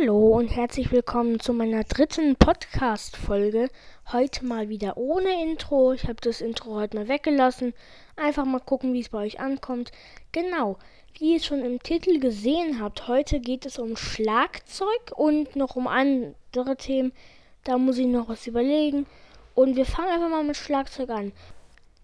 Hallo und herzlich willkommen zu meiner dritten Podcast-Folge. Heute mal wieder ohne Intro. Ich habe das Intro heute mal weggelassen. Einfach mal gucken, wie es bei euch ankommt. Genau, wie ihr schon im Titel gesehen habt, heute geht es um Schlagzeug und noch um andere Themen. Da muss ich noch was überlegen. Und wir fangen einfach mal mit Schlagzeug an.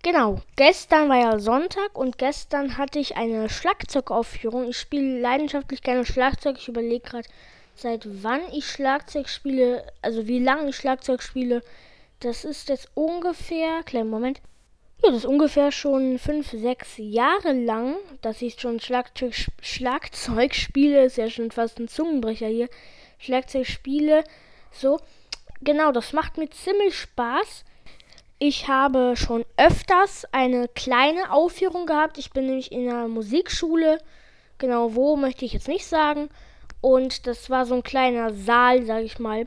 Genau, gestern war ja Sonntag und gestern hatte ich eine Schlagzeugaufführung. Ich spiele leidenschaftlich gerne Schlagzeug. Ich überlege gerade, seit wann ich Schlagzeug spiele, also wie lange ich Schlagzeug spiele. Das ist jetzt ungefähr, kleinen Moment. Ja, das ist ungefähr schon fünf, sechs Jahre lang, dass ich schon Schlagzeug, Schlagzeug spiele. Ist ja schon fast ein Zungenbrecher hier. Schlagzeug spiele. So, genau, das macht mir ziemlich Spaß. Ich habe schon öfters eine kleine Aufführung gehabt. Ich bin nämlich in einer Musikschule. Genau wo möchte ich jetzt nicht sagen. Und das war so ein kleiner Saal, sag ich mal.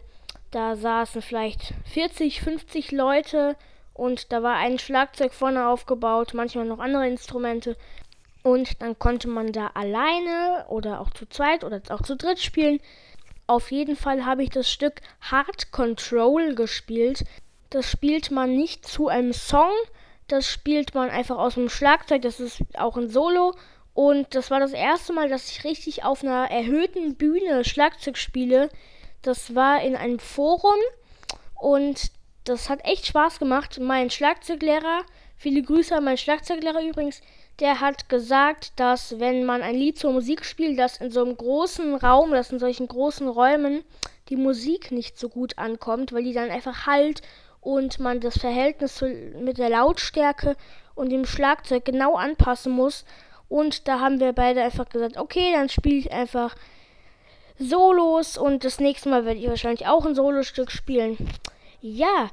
Da saßen vielleicht 40, 50 Leute und da war ein Schlagzeug vorne aufgebaut, manchmal noch andere Instrumente. Und dann konnte man da alleine oder auch zu zweit oder auch zu dritt spielen. Auf jeden Fall habe ich das Stück Hard Control gespielt. Das spielt man nicht zu einem Song, das spielt man einfach aus dem Schlagzeug, das ist auch ein Solo. Und das war das erste Mal, dass ich richtig auf einer erhöhten Bühne Schlagzeug spiele. Das war in einem Forum und das hat echt Spaß gemacht. Mein Schlagzeuglehrer, viele Grüße an meinen Schlagzeuglehrer übrigens, der hat gesagt, dass wenn man ein Lied zur Musik spielt, dass in so einem großen Raum, dass in solchen großen Räumen die Musik nicht so gut ankommt, weil die dann einfach halt und man das Verhältnis mit der Lautstärke und dem Schlagzeug genau anpassen muss. Und da haben wir beide einfach gesagt, okay, dann spiele ich einfach Solos und das nächste Mal werde ich wahrscheinlich auch ein Solostück spielen. Ja,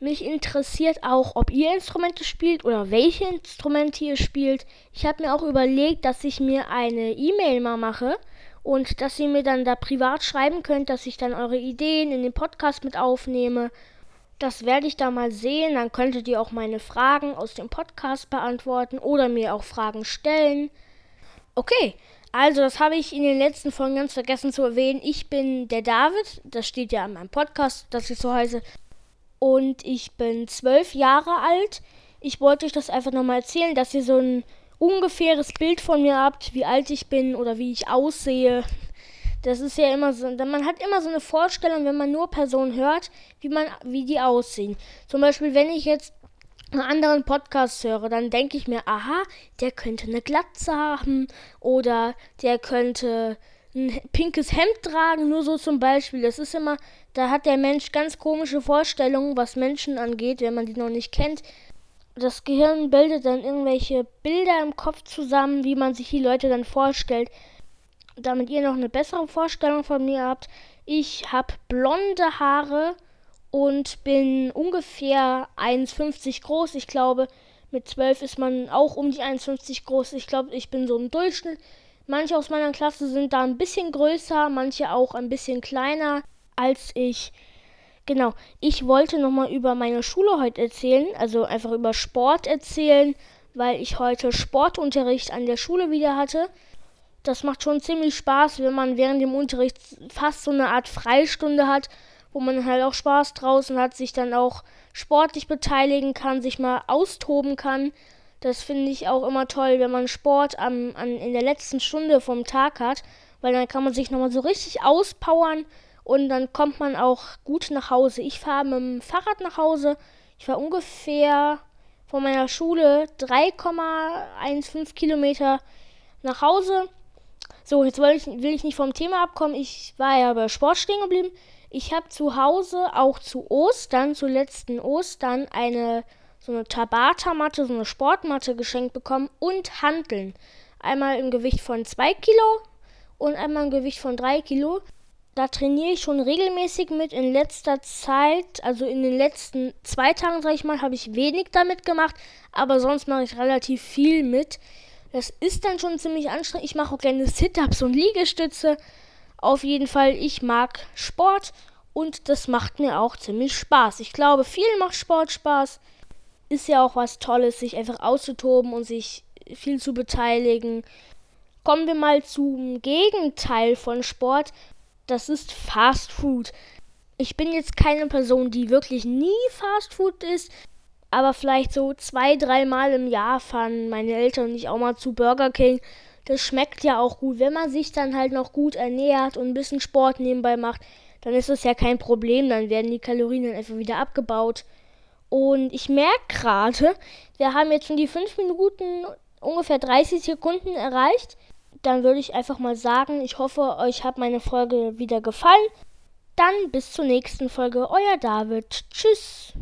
mich interessiert auch, ob ihr Instrumente spielt oder welche Instrumente ihr spielt. Ich habe mir auch überlegt, dass ich mir eine E-Mail mal mache und dass ihr mir dann da privat schreiben könnt, dass ich dann eure Ideen in den Podcast mit aufnehme das werde ich da mal sehen. Dann könntet ihr auch meine Fragen aus dem Podcast beantworten oder mir auch Fragen stellen. Okay, also das habe ich in den letzten Folgen ganz vergessen zu erwähnen. Ich bin der David. Das steht ja an meinem Podcast, dass ich so heiße. Und ich bin zwölf Jahre alt. Ich wollte euch das einfach nochmal erzählen, dass ihr so ein ungefähres Bild von mir habt, wie alt ich bin oder wie ich aussehe. Das ist ja immer so, man hat immer so eine Vorstellung, wenn man nur Personen hört, wie man, wie die aussehen. Zum Beispiel, wenn ich jetzt einen anderen Podcast höre, dann denke ich mir, aha, der könnte eine Glatze haben oder der könnte ein pinkes Hemd tragen, nur so zum Beispiel. Das ist immer, da hat der Mensch ganz komische Vorstellungen, was Menschen angeht, wenn man die noch nicht kennt. Das Gehirn bildet dann irgendwelche Bilder im Kopf zusammen, wie man sich die Leute dann vorstellt damit ihr noch eine bessere Vorstellung von mir habt, ich habe blonde Haare und bin ungefähr 1,50 groß. Ich glaube, mit 12 ist man auch um die 1,50 groß. Ich glaube, ich bin so im Durchschnitt. Manche aus meiner Klasse sind da ein bisschen größer, manche auch ein bisschen kleiner als ich. Genau, ich wollte nochmal über meine Schule heute erzählen, also einfach über Sport erzählen, weil ich heute Sportunterricht an der Schule wieder hatte das macht schon ziemlich Spaß, wenn man während dem Unterricht fast so eine Art Freistunde hat, wo man halt auch Spaß draußen hat, sich dann auch sportlich beteiligen kann, sich mal austoben kann. Das finde ich auch immer toll, wenn man Sport am, an, in der letzten Stunde vom Tag hat, weil dann kann man sich nochmal so richtig auspowern und dann kommt man auch gut nach Hause. Ich fahre mit dem Fahrrad nach Hause. Ich fahre ungefähr von meiner Schule 3,15 Kilometer nach Hause so, jetzt will ich, will ich nicht vom Thema abkommen. Ich war ja bei Sport stehen geblieben. Ich habe zu Hause auch zu Ostern, zu letzten Ostern, eine so eine Tabata-Matte, so eine Sportmatte geschenkt bekommen und Hanteln. Einmal im Gewicht von 2 Kilo und einmal im Gewicht von 3 Kilo. Da trainiere ich schon regelmäßig mit. In letzter Zeit, also in den letzten zwei Tagen, sage ich mal, habe ich wenig damit gemacht, aber sonst mache ich relativ viel mit. Das ist dann schon ziemlich anstrengend. Ich mache auch gerne Sit-Ups und Liegestütze. Auf jeden Fall, ich mag Sport und das macht mir auch ziemlich Spaß. Ich glaube, viel macht Sport Spaß. Ist ja auch was Tolles, sich einfach auszutoben und sich viel zu beteiligen. Kommen wir mal zum Gegenteil von Sport. das ist Fast Food. Ich bin jetzt keine Person, die wirklich nie Fast Food isst, aber vielleicht so zwei, dreimal im Jahr fahren meine Eltern und ich auch mal zu Burger King. Das schmeckt ja auch gut. Wenn man sich dann halt noch gut ernährt und ein bisschen Sport nebenbei macht, dann ist das ja kein Problem. Dann werden die Kalorien dann einfach wieder abgebaut. Und ich merke gerade, wir haben jetzt schon die 5 Minuten, ungefähr 30 Sekunden erreicht. Dann würde ich einfach mal sagen, ich hoffe, euch hat meine Folge wieder gefallen. Dann bis zur nächsten Folge, euer David. Tschüss.